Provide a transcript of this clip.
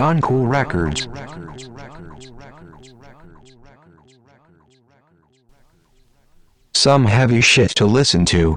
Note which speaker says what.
Speaker 1: John Cool Records. Some heavy shit to listen to.